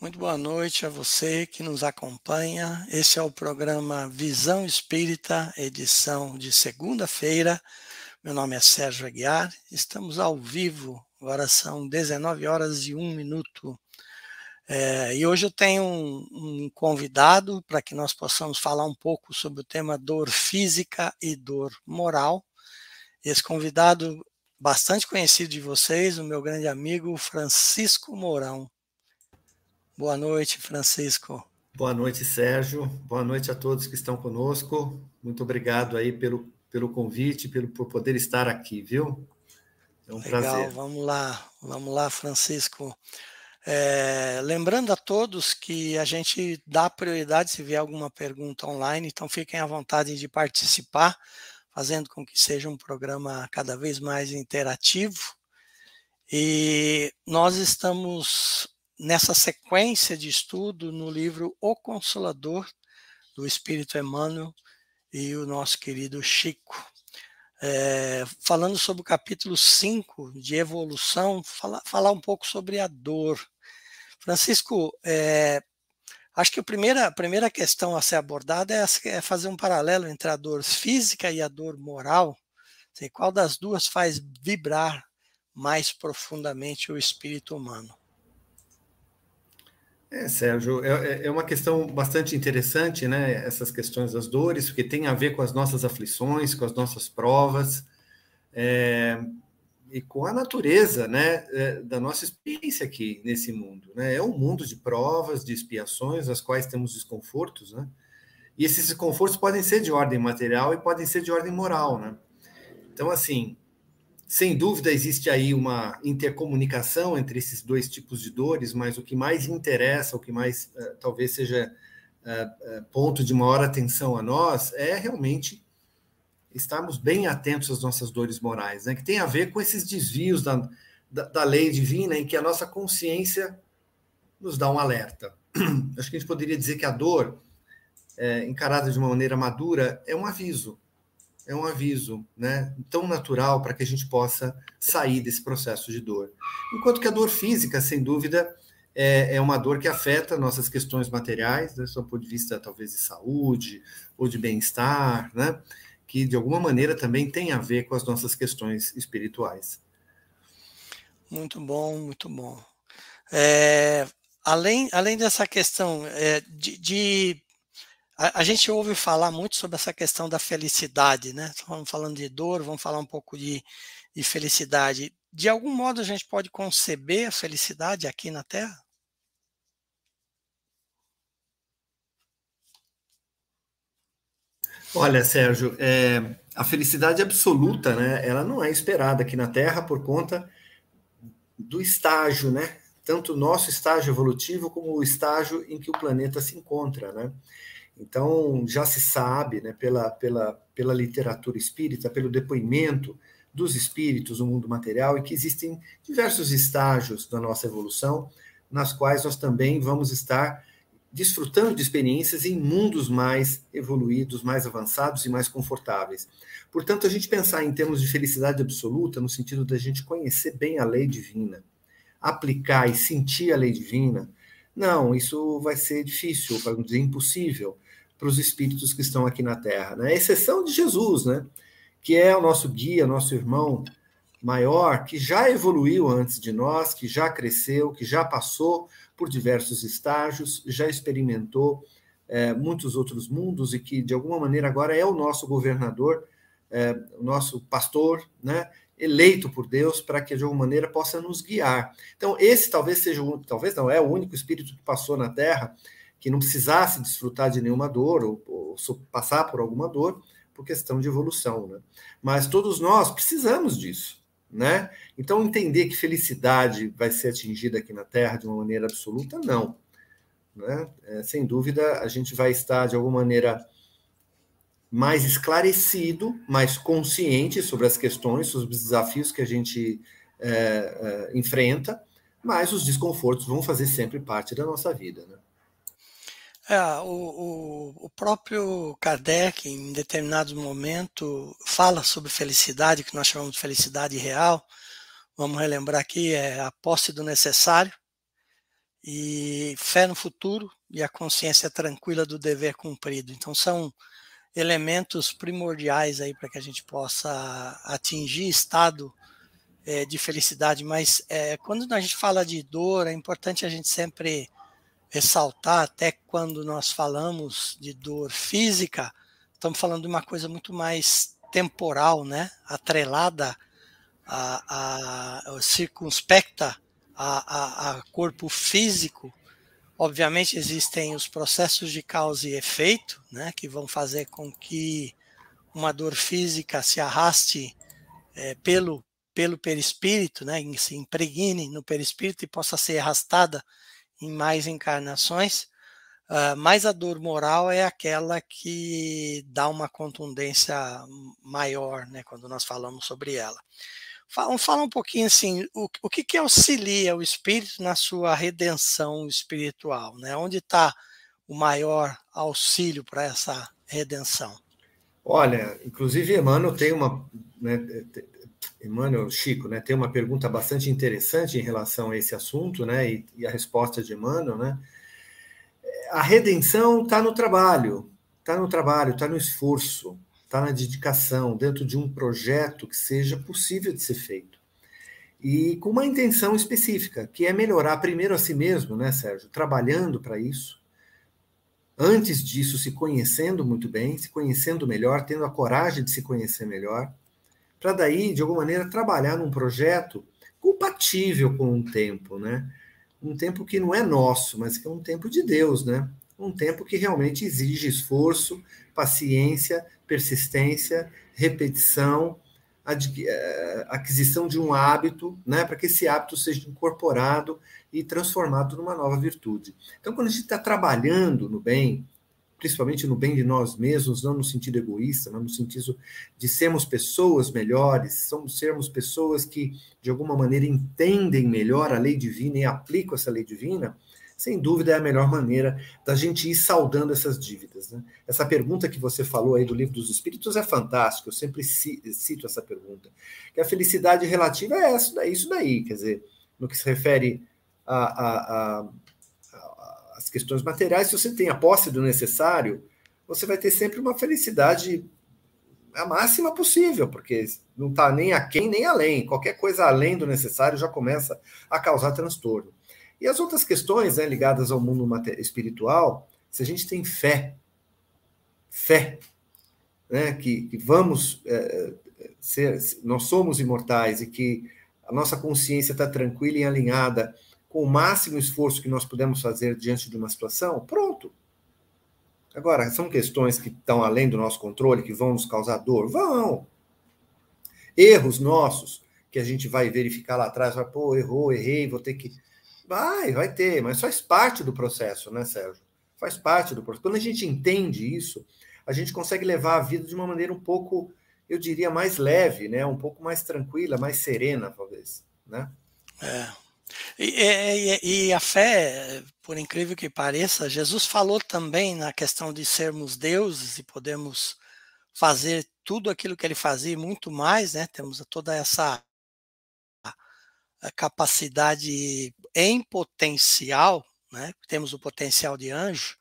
Muito boa noite a você que nos acompanha. Esse é o programa Visão Espírita, edição de segunda-feira. Meu nome é Sérgio Aguiar. Estamos ao vivo, agora são 19 horas e 1 minuto. É, e hoje eu tenho um, um convidado para que nós possamos falar um pouco sobre o tema dor física e dor moral. Esse convidado bastante conhecido de vocês, o meu grande amigo Francisco Mourão. Boa noite, Francisco. Boa noite, Sérgio. Boa noite a todos que estão conosco. Muito obrigado aí pelo, pelo convite, pelo, por poder estar aqui, viu? É um Legal, prazer. Vamos lá, vamos lá, Francisco. É, lembrando a todos que a gente dá prioridade se vier alguma pergunta online, então fiquem à vontade de participar fazendo com que seja um programa cada vez mais interativo. E nós estamos nessa sequência de estudo no livro O Consolador, do Espírito Emmanuel e o nosso querido Chico. É, falando sobre o capítulo 5 de evolução, falar, falar um pouco sobre a dor. Francisco, é, Acho que a primeira, a primeira questão a ser abordada é, é fazer um paralelo entre a dor física e a dor moral. Qual das duas faz vibrar mais profundamente o espírito humano? É, Sérgio, é, é, é uma questão bastante interessante, né? Essas questões das dores, porque tem a ver com as nossas aflições, com as nossas provas. É, e com a natureza né, é, da nossa experiência aqui nesse mundo. Né? É um mundo de provas, de expiações, as quais temos desconfortos, né? e esses desconfortos podem ser de ordem material e podem ser de ordem moral. Né? Então, assim, sem dúvida existe aí uma intercomunicação entre esses dois tipos de dores, mas o que mais interessa, o que mais uh, talvez seja uh, ponto de maior atenção a nós, é realmente estarmos bem atentos às nossas dores morais, né? que tem a ver com esses desvios da, da, da lei divina em que a nossa consciência nos dá um alerta. Acho que a gente poderia dizer que a dor, é, encarada de uma maneira madura, é um aviso, é um aviso né, tão natural para que a gente possa sair desse processo de dor. Enquanto que a dor física, sem dúvida, é, é uma dor que afeta nossas questões materiais, né, do ponto de vista talvez de saúde ou de bem-estar, né? que de alguma maneira também tem a ver com as nossas questões espirituais. Muito bom, muito bom. É, além, além dessa questão é, de, de a, a, gente ouve falar muito sobre essa questão da felicidade, né? Vamos falando de dor, vamos falar um pouco de, de felicidade. De algum modo a gente pode conceber a felicidade aqui na Terra? Olha, Sérgio, é, a felicidade absoluta, né? Ela não é esperada aqui na Terra por conta do estágio, né? Tanto o nosso estágio evolutivo como o estágio em que o planeta se encontra, né? Então, já se sabe, né, pela, pela, pela literatura espírita, pelo depoimento dos espíritos no mundo material, e que existem diversos estágios da nossa evolução, nas quais nós também vamos estar desfrutando de experiências em mundos mais evoluídos, mais avançados e mais confortáveis. Portanto, a gente pensar em termos de felicidade absoluta, no sentido da gente conhecer bem a lei divina, aplicar e sentir a lei divina, não, isso vai ser difícil, para não dizer impossível, para os espíritos que estão aqui na Terra. Né? Exceção de Jesus, né? que é o nosso guia, nosso irmão maior, que já evoluiu antes de nós, que já cresceu, que já passou por diversos estágios, já experimentou é, muitos outros mundos e que, de alguma maneira, agora é o nosso governador, é, o nosso pastor, né, eleito por Deus para que, de alguma maneira, possa nos guiar. Então, esse talvez seja, o, talvez não, é o único espírito que passou na Terra que não precisasse desfrutar de nenhuma dor ou, ou passar por alguma dor por questão de evolução. Né? Mas todos nós precisamos disso né? Então, entender que felicidade vai ser atingida aqui na Terra de uma maneira absoluta, não. Né? É, sem dúvida, a gente vai estar, de alguma maneira, mais esclarecido, mais consciente sobre as questões, sobre os desafios que a gente é, é, enfrenta, mas os desconfortos vão fazer sempre parte da nossa vida. Né? É, o, o, o, próprio Kardec, em determinado momento, fala sobre felicidade, que nós chamamos de felicidade real. Vamos relembrar aqui, é a posse do necessário. e fé no futuro e a consciência tranquila do dever cumprido. Então são elementos primordiais aí para que a gente possa atingir estado é, de felicidade. Mas é, quando a gente fala de dor, é importante a gente sempre ressaltar, até quando nós falamos de dor física, estamos falando de uma coisa muito mais temporal, né? Atrelada a, a, a circunspecta a, a, corpo físico, obviamente existem os processos de causa e efeito, né, que vão fazer com que uma dor física se arraste é, pelo, pelo perispírito, né, se impregne no perispírito e possa ser arrastada em mais encarnações, uh, mas a dor moral é aquela que dá uma contundência maior, né, quando nós falamos sobre ela. Fala, fala um pouquinho assim, o, o que, que auxilia o espírito na sua redenção espiritual, né? Onde está o maior auxílio para essa redenção? Olha, inclusive Emmanuel tem uma, né, Emmanuel Chico, né, tem uma pergunta bastante interessante em relação a esse assunto, né, e, e a resposta de Emmanuel, né? A redenção está no trabalho, está no trabalho, está no esforço está na dedicação, dentro de um projeto que seja possível de ser feito. E com uma intenção específica, que é melhorar primeiro a si mesmo, né, Sérgio? Trabalhando para isso. Antes disso, se conhecendo muito bem, se conhecendo melhor, tendo a coragem de se conhecer melhor, para daí, de alguma maneira, trabalhar num projeto compatível com um tempo, né? Um tempo que não é nosso, mas que é um tempo de Deus, né? Um tempo que realmente exige esforço, paciência, persistência, repetição, eh, aquisição de um hábito, né, para que esse hábito seja incorporado e transformado numa nova virtude. Então, quando a gente está trabalhando no bem, principalmente no bem de nós mesmos, não no sentido egoísta, mas no sentido de sermos pessoas melhores, somos sermos pessoas que, de alguma maneira, entendem melhor a lei divina e aplicam essa lei divina, sem dúvida é a melhor maneira da gente ir saudando essas dívidas. Né? Essa pergunta que você falou aí do livro dos Espíritos é fantástica, eu sempre cito essa pergunta. Que a felicidade relativa é isso daí, isso daí quer dizer, no que se refere a, a, questões materiais, se você tem a posse do necessário, você vai ter sempre uma felicidade a máxima possível, porque não está nem aquém nem além. Qualquer coisa além do necessário já começa a causar transtorno. E as outras questões né, ligadas ao mundo espiritual, se a gente tem fé, fé, né, que, que vamos é, ser, nós somos imortais e que a nossa consciência está tranquila e alinhada com o máximo esforço que nós podemos fazer diante de uma situação, pronto. Agora, são questões que estão além do nosso controle, que vão nos causar dor? Vão. Erros nossos, que a gente vai verificar lá atrás, vai, pô, errou, errei, vou ter que Vai, vai ter, mas faz parte do processo, né, Sérgio? Faz parte do processo. Quando a gente entende isso, a gente consegue levar a vida de uma maneira um pouco, eu diria, mais leve, né? Um pouco mais tranquila, mais serena, talvez, né? É. E, e, e, a fé, por incrível que pareça, Jesus falou também na questão de sermos deuses e podemos fazer tudo aquilo que ele fazia e muito mais, né? Temos toda essa capacidade em potencial, né, temos o potencial de anjo,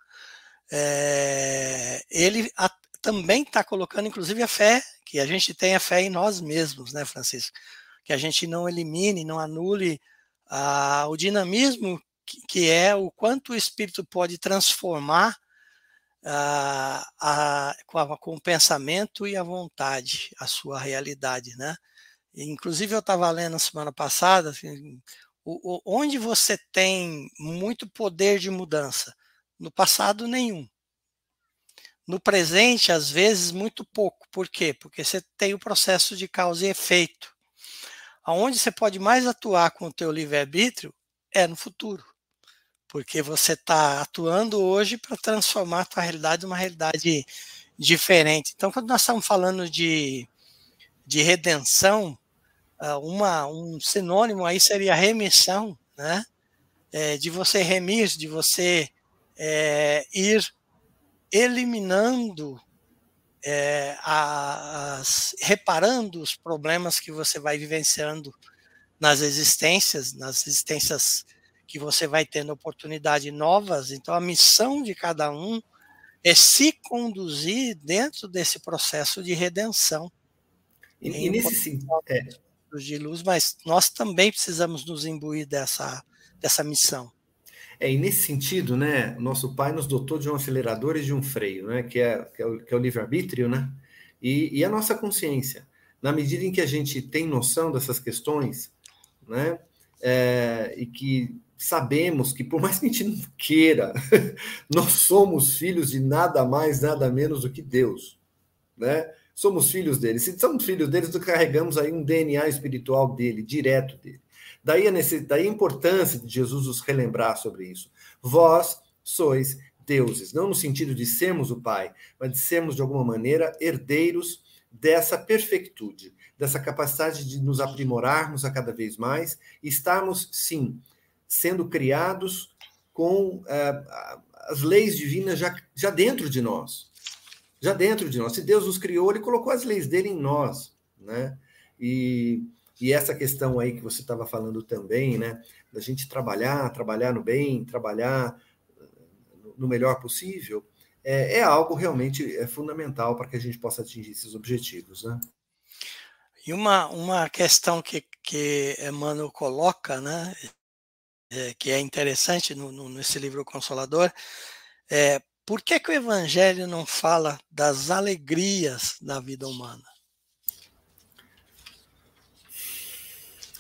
é, ele a, também está colocando, inclusive, a fé, que a gente tenha fé em nós mesmos, né, Francisco? Que a gente não elimine, não anule a, o dinamismo que, é o quanto o espírito pode transformar a, a, com, a, com o pensamento e a vontade, a sua realidade, né? Inclusive, eu estava lendo semana passada, assim, o, o, onde você tem muito poder de mudança? No passado, nenhum. No presente, às vezes, muito pouco. Por quê? Porque você tem o processo de causa e efeito. Aonde você pode mais atuar com o teu livre-arbítrio é no futuro. Porque você está atuando hoje para transformar a tua realidade numa realidade diferente. Então, quando nós estamos falando de, de redenção, ah, uma, um sinônimo aí seria remissão, né? É, de você remir, de você é, ir eliminando, é, as, reparando os problemas que você vai vivenciando nas existências, nas existências que você vai tendo oportunidades novas. Então, a missão de cada um é se conduzir dentro desse processo de redenção. E, e nesse sentido, é. de luz, mas nós também precisamos nos imbuir dessa, dessa missão. É, e nesse sentido, né, nosso pai nos dotou de um acelerador e de um freio, né, que é, que é o, o livre-arbítrio, né, e, e, a nossa consciência. Na medida em que a gente tem noção dessas questões, né, é, e que sabemos que, por mais que a gente não queira, nós somos filhos de nada mais, nada menos do que Deus, né? Somos filhos dele. Se somos filhos dele, nós carregamos aí um DNA espiritual dele, direto dele. Daí a, daí a importância de Jesus nos relembrar sobre isso. Vós sois deuses, não no sentido de sermos o Pai, mas de sermos, de alguma maneira, herdeiros dessa perfeitude, dessa capacidade de nos aprimorarmos a cada vez mais estarmos, sim, sendo criados com uh, as leis divinas já, já dentro de nós. Já dentro de nós. Se Deus nos criou, ele colocou as leis dele em nós. Né? E, e essa questão aí que você estava falando também, né? Da gente trabalhar, trabalhar no bem, trabalhar no melhor possível, é, é algo realmente é fundamental para que a gente possa atingir esses objetivos, né? E uma, uma questão que, que Emmanuel coloca, né, é, que é interessante no, no, nesse livro Consolador, é por que, que o Evangelho não fala das alegrias da vida humana?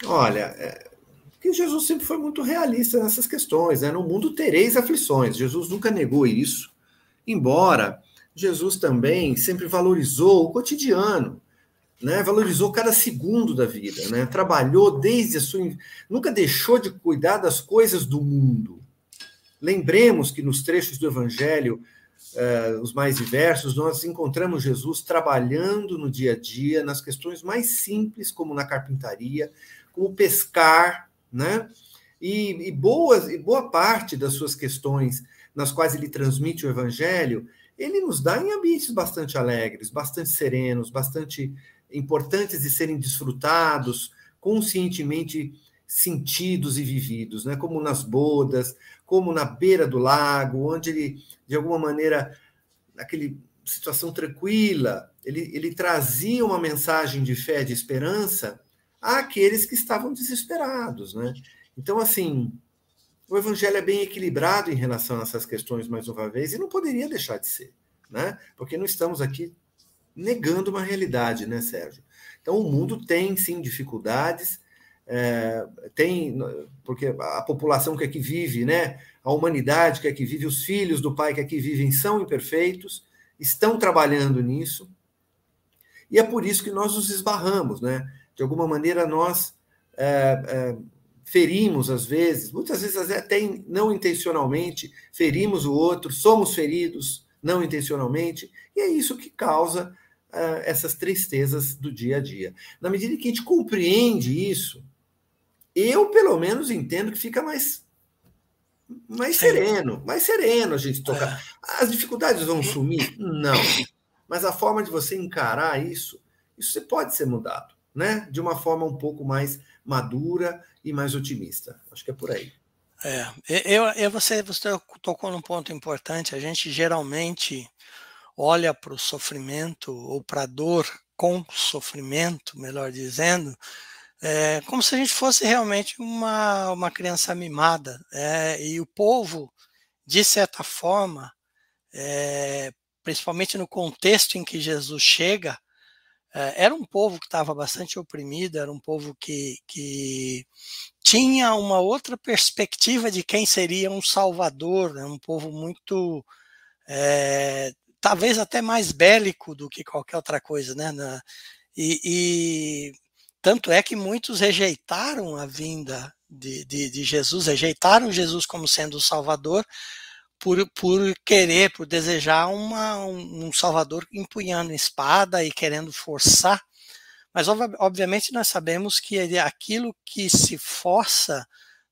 Olha, é, Jesus sempre foi muito realista nessas questões. Né? No mundo tereis aflições. Jesus nunca negou isso. Embora Jesus também sempre valorizou o cotidiano né? Valorizou cada segundo da vida, né? Trabalhou desde a sua nunca deixou de cuidar das coisas do mundo. Lembremos que nos trechos do Evangelho, uh, os mais diversos, nós encontramos Jesus trabalhando no dia a dia nas questões mais simples, como na carpintaria, como pescar, né? E, e, boas, e boa parte das suas questões nas quais ele transmite o Evangelho, ele nos dá em ambientes bastante alegres, bastante serenos, bastante importantes de serem desfrutados, conscientemente sentidos e vividos, né? como nas bodas, como na beira do lago, onde ele, de alguma maneira, naquele situação tranquila, ele, ele trazia uma mensagem de fé, de esperança àqueles que estavam desesperados. Né? Então, assim, o evangelho é bem equilibrado em relação a essas questões, mais uma vez, e não poderia deixar de ser, né? porque não estamos aqui negando uma realidade, né, Sérgio? Então, o mundo tem, sim, dificuldades, é, tem, porque a população que aqui vive, né, a humanidade que aqui vive, os filhos do pai que aqui vivem são imperfeitos, estão trabalhando nisso, e é por isso que nós nos esbarramos, né? De alguma maneira, nós é, é, ferimos, às vezes, muitas vezes até não intencionalmente, ferimos o outro, somos feridos não intencionalmente, e é isso que causa uh, essas tristezas do dia a dia. Na medida que a gente compreende isso, eu, pelo menos, entendo que fica mais mais sereno, mais sereno a gente tocar. É. As dificuldades vão sumir? Não. Mas a forma de você encarar isso, isso pode ser mudado, né? De uma forma um pouco mais madura e mais otimista. Acho que é por aí. É, eu, eu você, você tocou num ponto importante. A gente geralmente olha para o sofrimento ou para a dor com sofrimento, melhor dizendo, é, como se a gente fosse realmente uma, uma criança mimada. É, e o povo, de certa forma, é, principalmente no contexto em que Jesus chega, era um povo que estava bastante oprimido, era um povo que, que tinha uma outra perspectiva de quem seria um salvador, né? um povo muito é, talvez até mais bélico do que qualquer outra coisa, né? Na, e, e, tanto é que muitos rejeitaram a vinda de, de, de, Jesus, rejeitaram Jesus como sendo o Salvador, por, por querer, por desejar uma, um, um Salvador empunhando espada e querendo forçar. Mas, obviamente, nós sabemos que aquilo que se força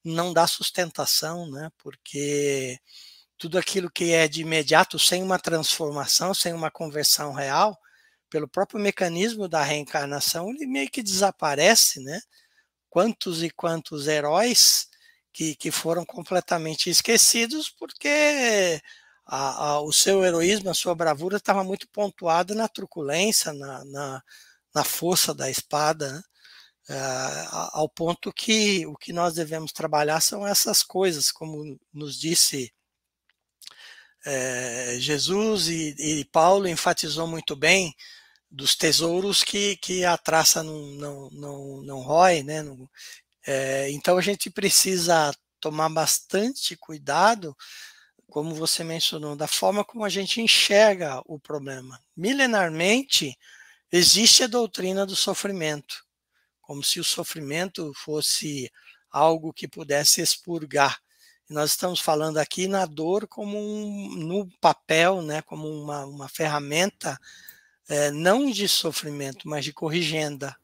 não dá sustentação, né? Porque tudo aquilo que é de imediato, sem uma transformação, sem uma conversão real, pelo próprio mecanismo da reencarnação, ele meio que desaparece, né? Quantos e quantos heróis que, que foram completamente esquecidos porque a, a, o seu heroísmo, a sua bravura estava muito pontuada na truculência, na, na, na força da espada, né? é, ao ponto que o que nós devemos trabalhar são essas coisas, como nos disse é, Jesus e, e, Paulo enfatizou muito bem dos tesouros que, que a traça não, não, não, não rói, né? Não, é, então a gente precisa tomar bastante cuidado, como você mencionou, da forma como a gente enxerga o problema. Milenarmente, existe a doutrina do sofrimento, como se o sofrimento fosse algo que pudesse expurgar. nós estamos falando aqui na dor como um, no papel, né, como uma, uma ferramenta é, não de sofrimento, mas de corrigenda,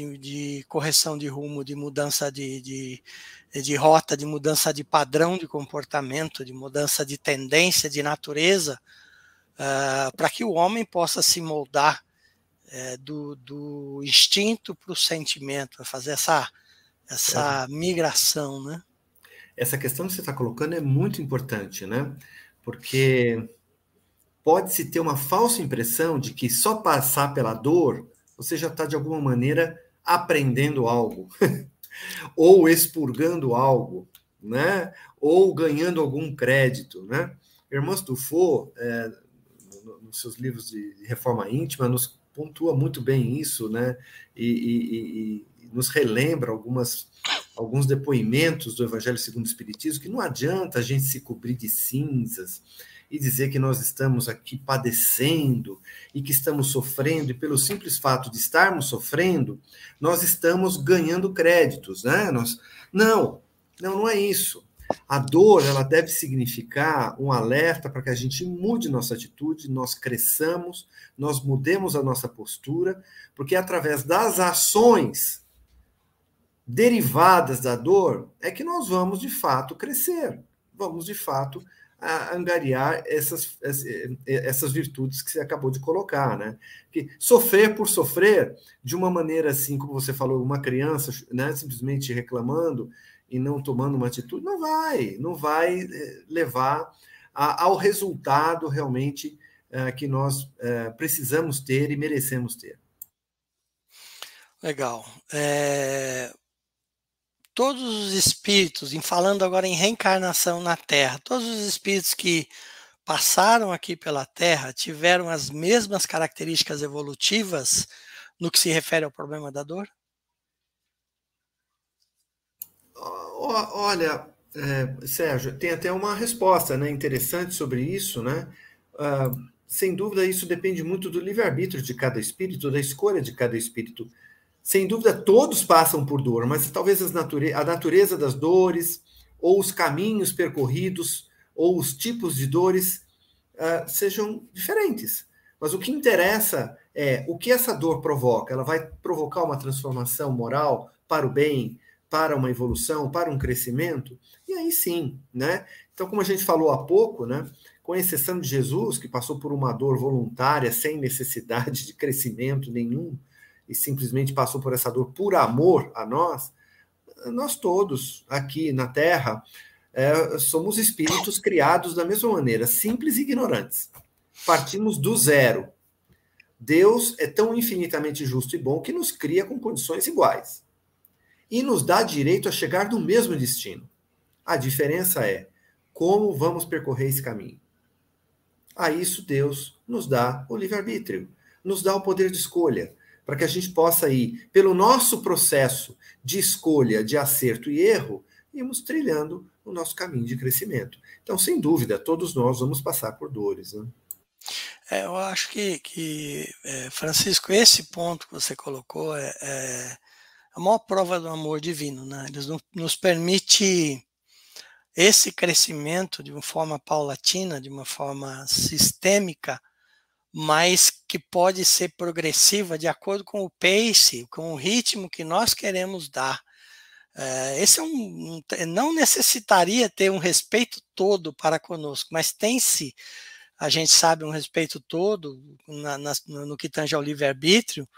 de, de correção de rumo, de mudança de, de, de, rota, de mudança de padrão de comportamento, de mudança de tendência, de natureza, uh, para que o homem possa se moldar uh, do, do instinto para o sentimento, fazer essa, essa é. migração, né? Essa questão que você está colocando é muito importante, né? Porque pode-se ter uma falsa impressão de que só passar pela dor você já está, de alguma maneira, aprendendo algo, ou expurgando algo, né? ou ganhando algum crédito. Né? Irmãos Dufault, é, nos seus livros de reforma íntima, nos pontua muito bem isso, né? e, e, e nos relembra algumas, alguns depoimentos do Evangelho segundo o Espiritismo, que não adianta a gente se cobrir de cinzas, e dizer que nós estamos aqui padecendo e que estamos sofrendo, e pelo simples fato de estarmos sofrendo, nós estamos ganhando créditos, né? Nós, não, não, não é isso. A dor, ela deve significar um alerta para que a gente mude nossa atitude, nós cresçamos, nós mudemos a nossa postura, porque através das ações derivadas da dor é que nós vamos de fato crescer, vamos de fato a angariar essas, essas virtudes que você acabou de colocar, né? Que sofrer por sofrer, de uma maneira assim, como você falou, uma criança, né, simplesmente reclamando e não tomando uma atitude, não vai, não vai eh, levar a, ao resultado realmente é, que nós é, precisamos ter e merecemos ter. Legal. É, todos os espíritos, em falando agora em reencarnação na Terra, todos os espíritos que passaram aqui pela Terra tiveram as mesmas características evolutivas no que se refere ao problema da dor? Olha, é, Sérgio, tem até uma resposta né, interessante sobre isso, né? Uh, sem dúvida, isso depende muito do livre-arbítrio de cada espírito, da escolha de cada espírito sem dúvida, todos passam por dor, mas talvez nature a natureza das dores, ou os caminhos percorridos, ou os tipos de dores uh, sejam diferentes. Mas o que interessa é o que essa dor provoca. Ela vai provocar uma transformação moral para o bem, para uma evolução, para um crescimento? E aí sim, né? Então, como a gente falou há pouco, né? Com exceção de Jesus, que passou por uma dor voluntária, sem necessidade de crescimento nenhum, e simplesmente passou por essa dor por amor a nós, nós todos aqui na Terra é, somos espíritos criados da mesma maneira, simples e ignorantes. Partimos do zero. Deus é tão infinitamente justo e bom que nos cria com condições iguais e nos dá direito a chegar no mesmo destino. A diferença é como vamos percorrer esse caminho. A isso Deus nos dá o livre-arbítrio, nos dá o poder de escolha, para que a gente possa ir, pelo nosso processo de escolha, de acerto e erro, irmos trilhando o nosso caminho de crescimento. Então, sem dúvida, todos nós vamos passar por dores. Né? É, eu acho que, que é, Francisco, esse ponto que você colocou é, é, a maior prova do amor divino. Né? Ele nos permite esse crescimento de uma forma paulatina, de uma forma sistêmica, mas que pode ser progressiva de acordo com o pace, com o ritmo que nós queremos dar. É, esse é um, não necessitaria ter um respeito todo para conosco, mas tem-se, a gente sabe, um respeito todo na, na, no que tange ao livre-arbítrio,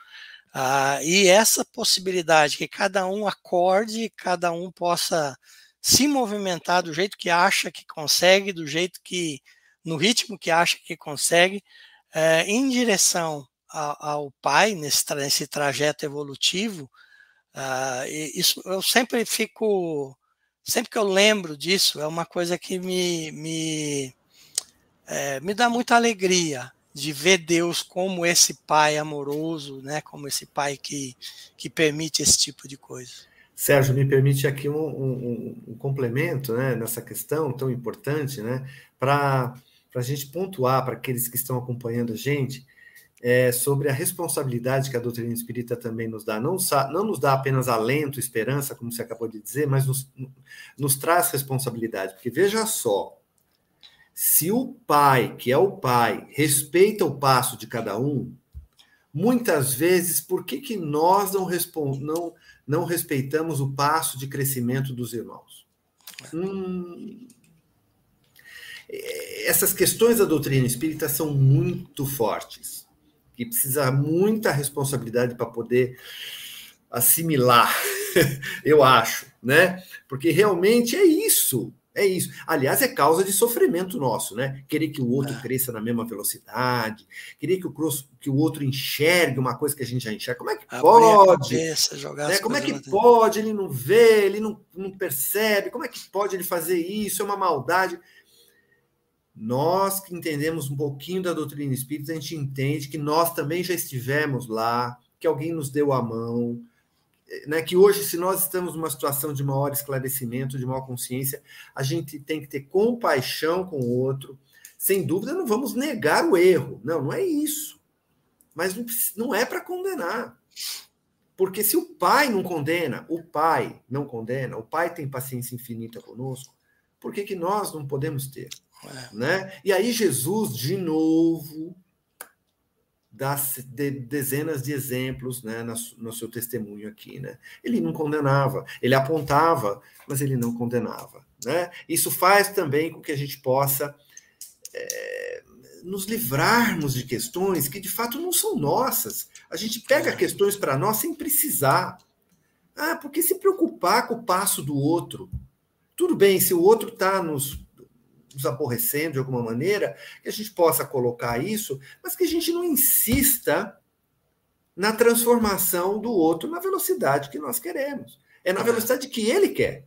ah, e essa possibilidade que cada um acorde, cada um possa se movimentar do jeito que acha que consegue, do jeito que, no ritmo que acha que consegue, é, em direção ao, Pai, nesse, nesse trajeto evolutivo, uh, isso eu sempre fico, sempre que eu lembro disso, é uma coisa que me, me, é, me dá muita alegria de ver Deus como esse Pai amoroso, né, como esse Pai que, que permite esse tipo de coisa. Sérgio, me permite aqui um, um, um complemento né, nessa questão tão importante, né, para a gente pontuar para aqueles que estão acompanhando a gente é, sobre a responsabilidade que a doutrina espírita também nos dá. Não, não nos dá apenas alento, esperança, como você acabou de dizer, mas nos, nos traz responsabilidade. Porque veja só, se o pai, que é o pai, respeita o passo de cada um, muitas vezes, por que, que nós não, não, não respeitamos o passo de crescimento dos irmãos? Hum, essas questões da doutrina espírita são muito fortes e precisa muita responsabilidade para poder assimilar, eu acho, né? Porque realmente é isso. É isso. Aliás, é causa de sofrimento nosso, né? Querer que o outro é. cresça na mesma velocidade, querer que o, que o outro enxergue uma coisa que a gente já enxerga. Como é que pode? Cabeça, né? Como é que pode? Ele não vê, ele não, não percebe. Como é que pode ele fazer isso? É uma maldade. Nós que entendemos um pouquinho da doutrina espírita, a gente entende que nós também já estivemos lá, que alguém nos deu a mão, né, que hoje, se nós estamos numa situação de maior esclarecimento, de maior consciência, a gente tem que ter compaixão com o outro. Sem dúvida, não vamos negar o erro. Não, não é isso. Mas não é para condenar. Porque se o pai não condena, o pai não condena, o pai tem paciência infinita conosco, por que, que nós não podemos ter? É. Né? E aí Jesus, de novo, dá de, dezenas de exemplos né, no, seu testemunho aqui. Né? Ele não condenava, ele apontava, mas ele não condenava. Né? Isso faz também com que a gente possa é, nos livrarmos de questões que de fato não são nossas. A gente pega é. questões para nós sem precisar. Ah, porque se preocupar com o passo do outro? Tudo bem, se o outro está nos nos aborrecendo de alguma maneira, que a gente possa colocar isso, mas que a gente não insista na transformação do outro na velocidade que nós queremos. É na é. velocidade que ele quer.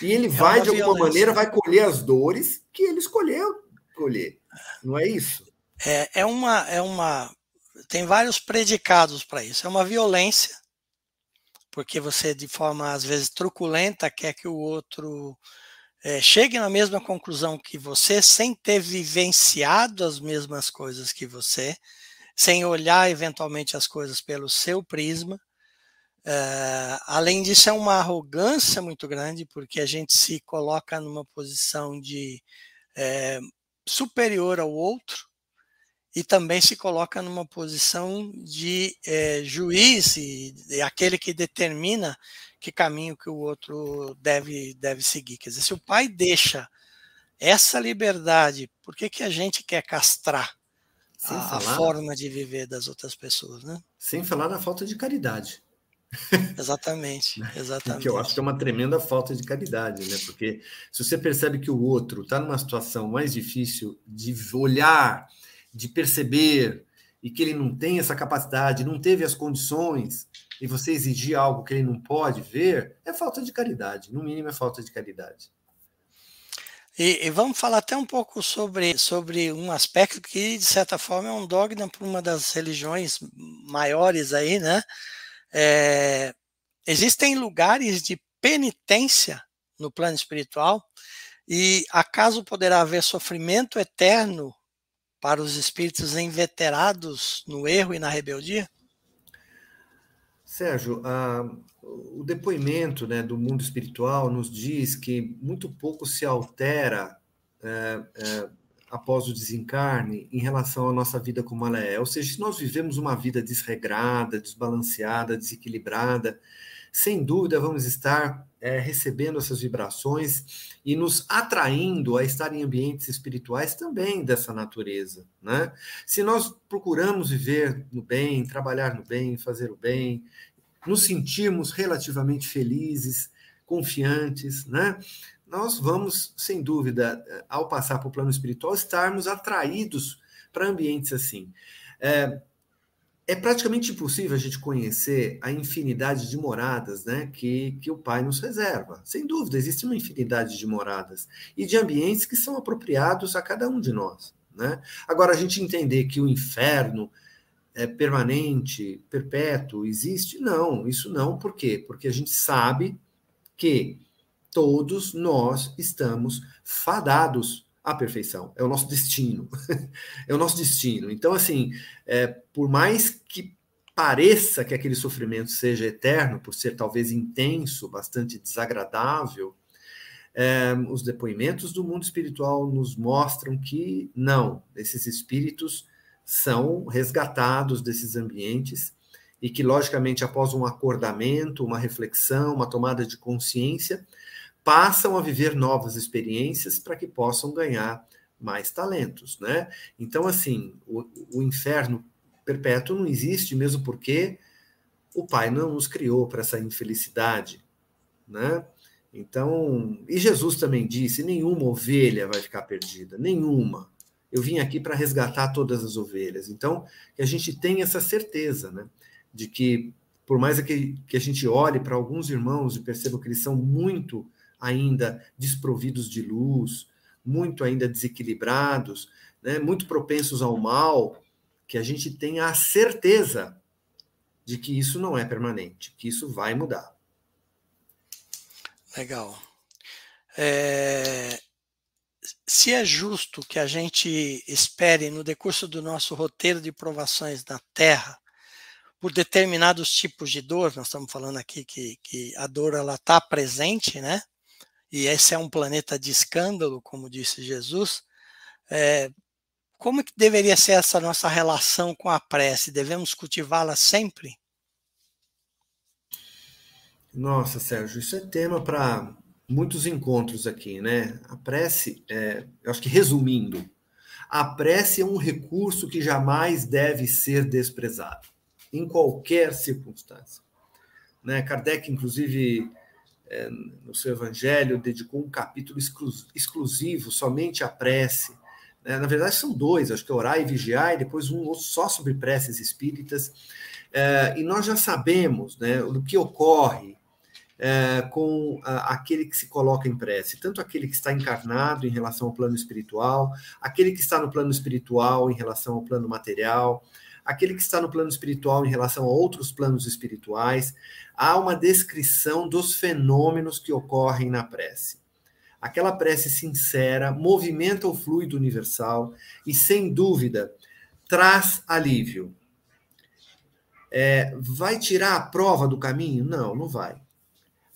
E ele é vai, de alguma violência. maneira, vai colher as dores que ele escolheu colher. Não é isso? É, é uma. É uma tem vários predicados para isso. É uma violência, porque você, de forma, às vezes, truculenta, quer que o outro é, chegue na mesma conclusão que você, sem ter vivenciado as mesmas coisas que você, sem olhar eventualmente as coisas pelo seu prisma. É, além disso, é uma arrogância muito grande, porque a gente se coloca numa posição de é, superior ao outro e também se coloca numa posição de é, juiz e, e aquele que determina que caminho que o outro deve, deve seguir. Quer dizer, se o pai deixa essa liberdade, por que, que a gente quer castrar a, a, forma de viver das outras pessoas, né? Sem falar na falta de caridade. Exatamente, exatamente. Que eu acho que é uma tremenda falta de caridade, né? Porque se você percebe que o outro está numa situação mais difícil de olhar, de perceber, e que ele não tem essa capacidade, não teve as condições, e você exigir algo que ele não pode ver, é falta de caridade. No mínimo, é falta de caridade. E, e, vamos falar até um pouco sobre, sobre um aspecto que, de certa forma, é um dogma para uma das religiões maiores aí, né? É, existem lugares de penitência no plano espiritual e acaso poderá haver sofrimento eterno para os espíritos inveterados no erro e na rebeldia? Sérgio, o depoimento né, do mundo espiritual nos diz que muito pouco se altera é, é, após o desencarne em relação à nossa vida como ela é. Ou seja, se nós vivemos uma vida desregrada, desbalanceada, desequilibrada, sem dúvida vamos estar é, recebendo essas vibrações e nos atraindo a estar em ambientes espirituais também dessa natureza. Né? Se nós procuramos viver no bem, trabalhar no bem, fazer o bem, nos sentirmos relativamente felizes, confiantes, né? nós vamos, sem dúvida, ao passar para o plano espiritual, estarmos atraídos para ambientes assim. É, é praticamente impossível a gente conhecer a infinidade de moradas né, que, que o Pai nos reserva. Sem dúvida, existe uma infinidade de moradas e de ambientes que são apropriados a cada um de nós. Né? Agora, a gente entender que o inferno é permanente, perpétuo, existe? Não, isso não. Por quê? Porque a gente sabe que todos nós estamos fadados a perfeição, é o nosso destino. é o nosso destino. Então, assim, é, por mais que pareça que aquele sofrimento seja eterno, por ser talvez intenso, bastante desagradável, é, os depoimentos do mundo espiritual nos mostram que não, esses espíritos são resgatados desses ambientes e que, logicamente, após um acordamento, uma reflexão, uma tomada de consciência, passam a viver novas experiências para que possam ganhar mais talentos, né? Então, assim, o, o inferno perpétuo não existe, mesmo porque o Pai não nos criou para essa infelicidade, né? Então, e Jesus também disse: nenhuma ovelha vai ficar perdida, nenhuma. Eu vim aqui para resgatar todas as ovelhas. Então, que a gente tenha essa certeza, né? De que, por mais que, que a gente olhe para alguns irmãos e perceba que eles são muito ainda desprovidos de luz, muito ainda desequilibrados, né, muito propensos ao mal, que a gente tenha a certeza de que isso não é permanente, que isso vai mudar. Legal. É, se é justo que a gente espere no decurso do nosso roteiro de provações na Terra por determinados tipos de dor, nós estamos falando aqui que, que a dor ela está presente, né? E esse é um planeta de escândalo, como disse Jesus, é, como que deveria ser essa nossa relação com a prece? Devemos cultivá-la sempre? Nossa, Sérgio, isso é tema para muitos encontros aqui, né? A prece, é, eu acho que resumindo, a prece é um recurso que jamais deve ser desprezado, em qualquer circunstância. Né? Kardec, inclusive, é, no seu evangelho, dedicou um capítulo exclu exclusivo somente à prece. Né? Na verdade, são dois, acho que é orar e vigiar, e depois um outro só sobre preces espíritas. É, e nós já sabemos né, o que ocorre é, com a, aquele que se coloca em prece, tanto aquele que está encarnado em relação ao plano espiritual, aquele que está no plano espiritual em relação ao plano material, aquele que está no plano espiritual em relação a outros planos espirituais, há uma descrição dos fenômenos que ocorrem na prece. Aquela prece sincera movimenta o fluido universal e, sem dúvida, traz alívio. É, vai tirar a prova do caminho? Não, não vai.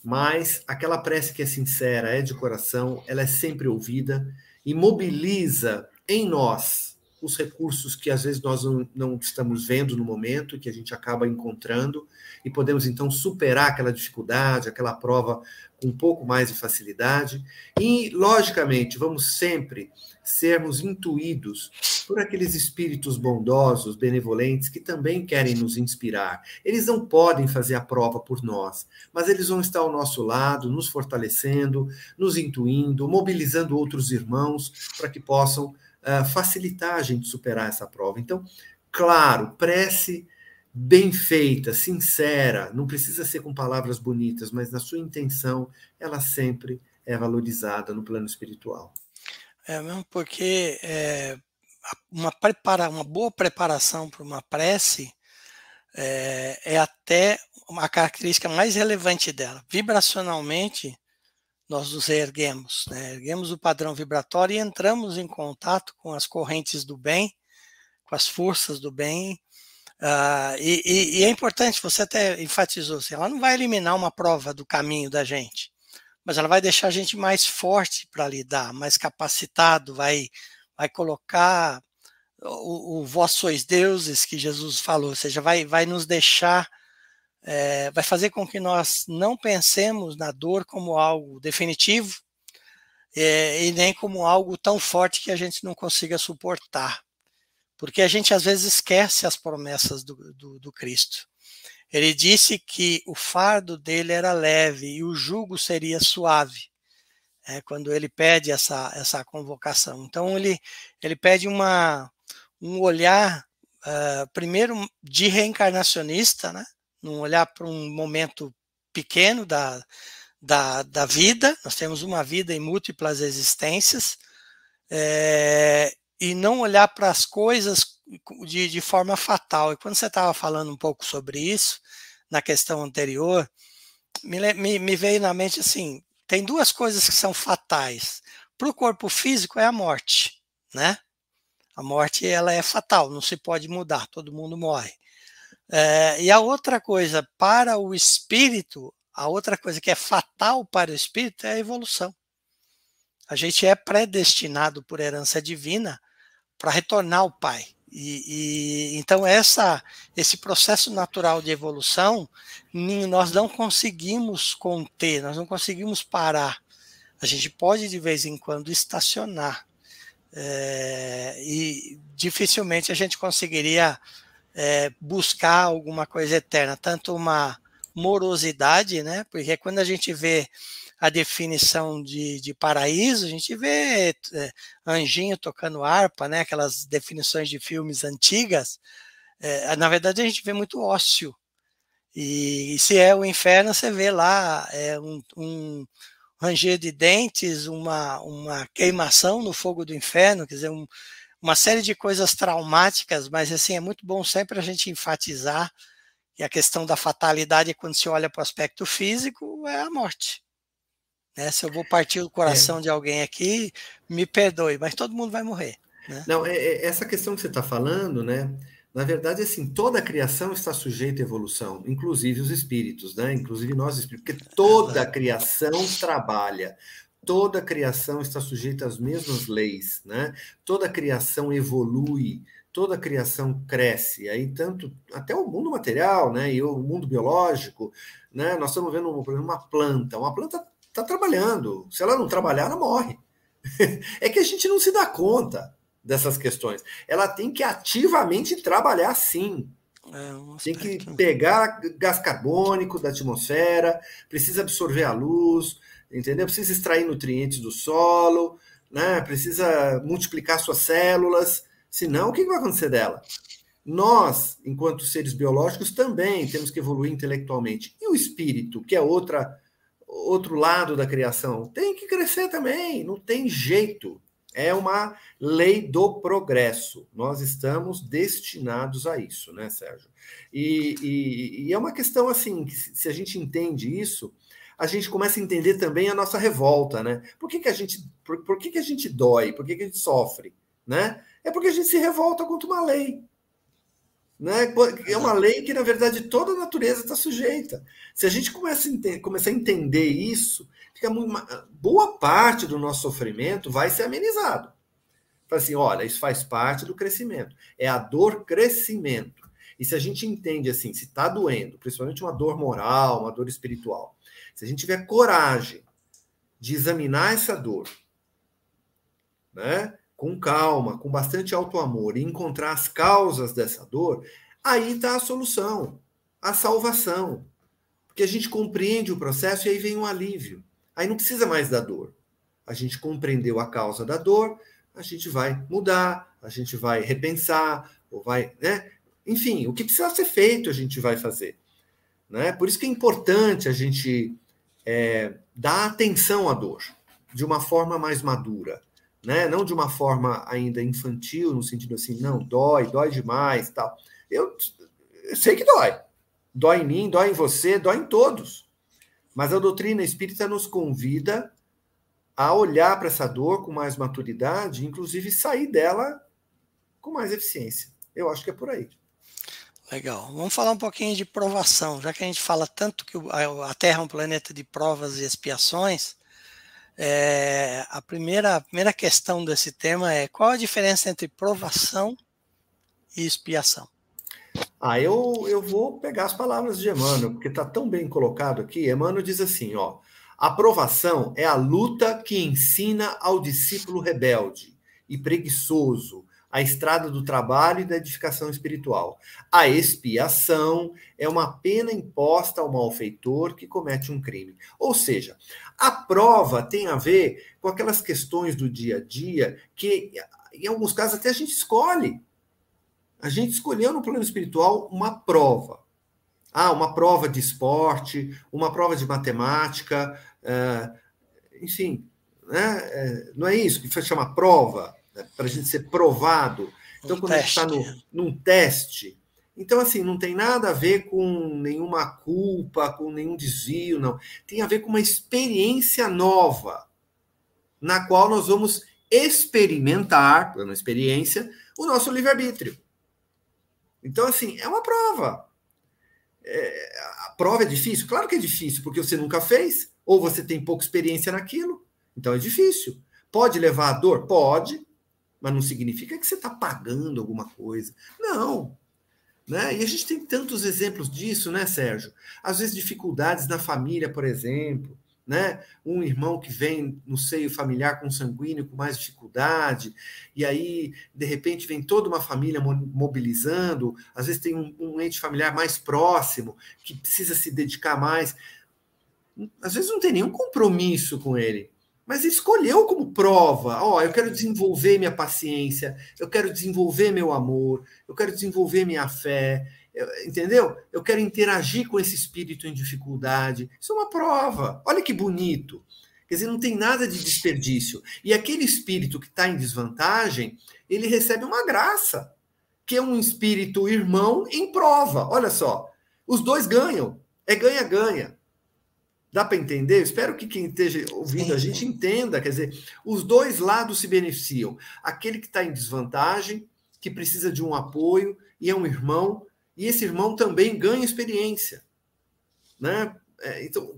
Mas aquela prece que é sincera, é de coração, ela é sempre ouvida e mobiliza em nós os recursos que às vezes nós não, não estamos vendo no momento que a gente acaba encontrando e podemos então superar aquela dificuldade, aquela prova com um pouco mais de facilidade e logicamente vamos sempre sermos intuídos por aqueles espíritos bondosos, benevolentes que também querem nos inspirar. Eles não podem fazer a prova por nós, mas eles vão estar ao nosso lado, nos fortalecendo, nos intuindo, mobilizando outros irmãos para que possam uh, facilitar a gente superar essa prova. Então, claro, prece bem feita, sincera, não precisa ser com palavras bonitas, mas na sua intenção, ela sempre é valorizada no plano espiritual. É mesmo porque é, uma, prepara, uma boa preparação para uma prece é, é até uma característica mais relevante dela. Vibracionalmente, nós nos erguemos, né? erguemos o padrão vibratório e entramos em contato com as correntes do bem, com as forças do bem. Uh, e, e, e, é importante, você até enfatizou, assim, ela não vai eliminar uma prova do caminho da gente, mas ela vai deixar a gente mais forte para lidar, mais capacitado, vai, vai colocar o, o vós sois deuses que Jesus falou, ou seja, vai, vai nos deixar é, vai fazer com que nós não pensemos na dor como algo definitivo é, e nem como algo tão forte que a gente não consiga suportar. Porque a gente às vezes esquece as promessas do, do, do Cristo. Ele disse que o fardo dele era leve e o jugo seria suave. é, quando ele pede essa, essa convocação. Então, ele, ele pede uma, um olhar, uh, primeiro, de reencarnacionista, né? Um olhar para um momento pequeno da, da, da vida, nós temos uma vida em múltiplas existências, é, e não olhar para as coisas de, de forma fatal. E quando você estava falando um pouco sobre isso, na questão anterior, me, me, me veio na mente assim: tem duas coisas que são fatais. Para o corpo físico é a morte, né? A morte ela é fatal, não se pode mudar, todo mundo morre. É, e a outra coisa, para o espírito, a outra coisa que é fatal para o espírito é a evolução. A gente é predestinado por herança divina para retornar ao Pai. E, e, então essa esse processo natural de evolução nós não conseguimos conter, nós não conseguimos parar. A gente pode de vez em quando estacionar é, e dificilmente a gente conseguiria é, buscar alguma coisa eterna, tanto uma morosidade, né? Porque quando a gente vê a definição de, de paraíso, a gente vê é, anjinho tocando harpa, né? Aquelas definições de filmes antigas. É, na verdade, a gente vê muito ócio. E, e, se é o inferno, você vê lá é, um, um ranger de dentes, uma, uma queimação no fogo do inferno, quer dizer, um, uma série de coisas traumáticas, mas assim, é muito bom sempre a gente enfatizar que a questão da fatalidade, quando se olha para o aspecto físico, é a morte. Né? Se eu vou partir o coração é. de alguém aqui, me perdoe, mas todo mundo vai morrer. Né? Não, é, é essa questão que você está falando, né? Na verdade, assim, toda a criação está sujeita à evolução, inclusive os espíritos, né? Inclusive nós espíritos, porque toda a criação trabalha, toda a criação está sujeita às mesmas leis, né? Toda a criação evolui, toda a criação cresce, aí tanto até o mundo material, né? E o mundo biológico, né? Nós estamos vendo uma planta, uma planta está trabalhando. Se ela não trabalhar, ela morre. é que a gente não se dá conta dessas questões. Ela tem que ativamente trabalhar sim. É, tem que pegar gás carbônico da atmosfera, precisa absorver a luz, entendeu? Precisa extrair nutrientes do solo, né? Precisa multiplicar suas células, senão o que vai acontecer dela? Nós, enquanto seres biológicos, também temos que evoluir intelectualmente. E o espírito, que é outra outro lado da criação, tem que crescer também, não tem jeito. É uma lei do progresso. Nós estamos destinados a isso, né, Sérgio? E, e, e é uma questão assim, que se a gente entende isso, a gente começa a entender também a nossa revolta, né? Por que, que a gente, por, por que, que a gente dói? Por que, que a gente sofre? Né? É porque a gente se revolta contra uma lei. Né? É uma lei que, na verdade, toda a natureza está sujeita. Se a gente começa a entender, começar a entender isso, fica muito, boa parte do nosso sofrimento vai ser amenizado. Fala assim, olha, isso faz parte do crescimento. É a dor crescimento. E se a gente entende assim, se está doendo, principalmente uma dor moral, uma dor espiritual, se a gente tiver coragem de examinar essa dor, né? com calma, com bastante alto amor e encontrar as causas dessa dor, aí está a solução, a salvação. Porque a gente compreende o processo e aí vem um alívio. Aí não precisa mais da dor. A gente compreendeu a causa da dor, a gente vai mudar, a gente vai repensar, ou vai, né? Enfim, o que precisa ser feito a gente vai fazer. Né? Por isso que é importante a gente é, dar atenção à dor de uma forma mais madura né? Não de uma forma ainda infantil, no sentido assim, não, dói, dói demais, tal. Eu, eu sei que dói. Dói em mim, dói em você, dói em todos. Mas a doutrina espírita nos convida a olhar para essa dor com mais maturidade, inclusive sair dela com mais eficiência. Eu acho que é por aí. Legal. Vamos falar um pouquinho de provação, já que a gente fala tanto que a Terra é um planeta de provas e expiações. É, a, primeira, a primeira questão desse tema é qual a diferença entre provação e expiação? Ah, eu, eu vou pegar as palavras de Emmanuel, porque está tão bem colocado aqui. Emmanuel diz assim: ó, a provação é a luta que ensina ao discípulo rebelde e preguiçoso a estrada do trabalho e da edificação espiritual. A expiação é uma pena imposta ao malfeitor que comete um crime. Ou seja, a prova tem a ver com aquelas questões do dia a dia que, em alguns casos, até a gente escolhe. A gente escolheu no plano espiritual uma prova. Ah, uma prova de esporte, uma prova de matemática, uh, enfim, né? É, não é isso que chama prova? Para a gente ser provado. Então, um quando teste. a gente está num teste, então, assim, não tem nada a ver com nenhuma culpa, com nenhum desvio, não. Tem a ver com uma experiência nova, na qual nós vamos experimentar, pela experiência, o nosso livre-arbítrio. Então, assim, é uma prova. É, a prova é difícil? Claro que é difícil, porque você nunca fez, ou você tem pouca experiência naquilo. Então é difícil. Pode levar a dor? Pode mas não significa que você está pagando alguma coisa. Não. Né? E a gente tem tantos exemplos disso, né, Sérgio? Às vezes, dificuldades na família, por exemplo. Né? Um irmão que vem no seio familiar com sanguíneo com mais dificuldade, e aí, de repente, vem toda uma família mobilizando, às vezes tem um, um ente familiar mais próximo, que precisa se dedicar mais. Às vezes não tem nenhum compromisso com ele, mas escolheu como prova: ó, oh, eu quero desenvolver minha paciência, eu quero desenvolver meu amor, eu quero desenvolver minha fé, entendeu? Eu quero interagir com esse espírito em dificuldade. Isso é uma prova. Olha que bonito. Quer dizer, não tem nada de desperdício. E aquele espírito que está em desvantagem, ele recebe uma graça, que é um espírito irmão em prova. Olha só, os dois ganham. É ganha-ganha. Dá para entender? espero que quem esteja ouvindo a gente entenda. Quer dizer, os dois lados se beneficiam. Aquele que está em desvantagem, que precisa de um apoio, e é um irmão, e esse irmão também ganha experiência. Né? É, então,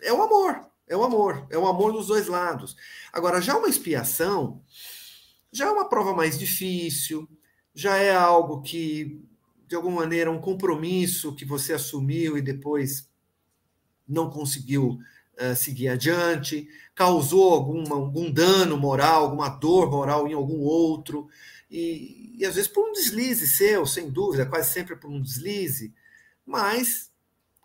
é o amor, é o amor, é o amor dos dois lados. Agora, já uma expiação, já é uma prova mais difícil, já é algo que, de alguma maneira, um compromisso que você assumiu e depois não conseguiu uh, seguir adiante, causou alguma, algum dano moral, alguma dor moral em algum outro, e, e às vezes por um deslize seu, sem dúvida, quase sempre por um deslize, mas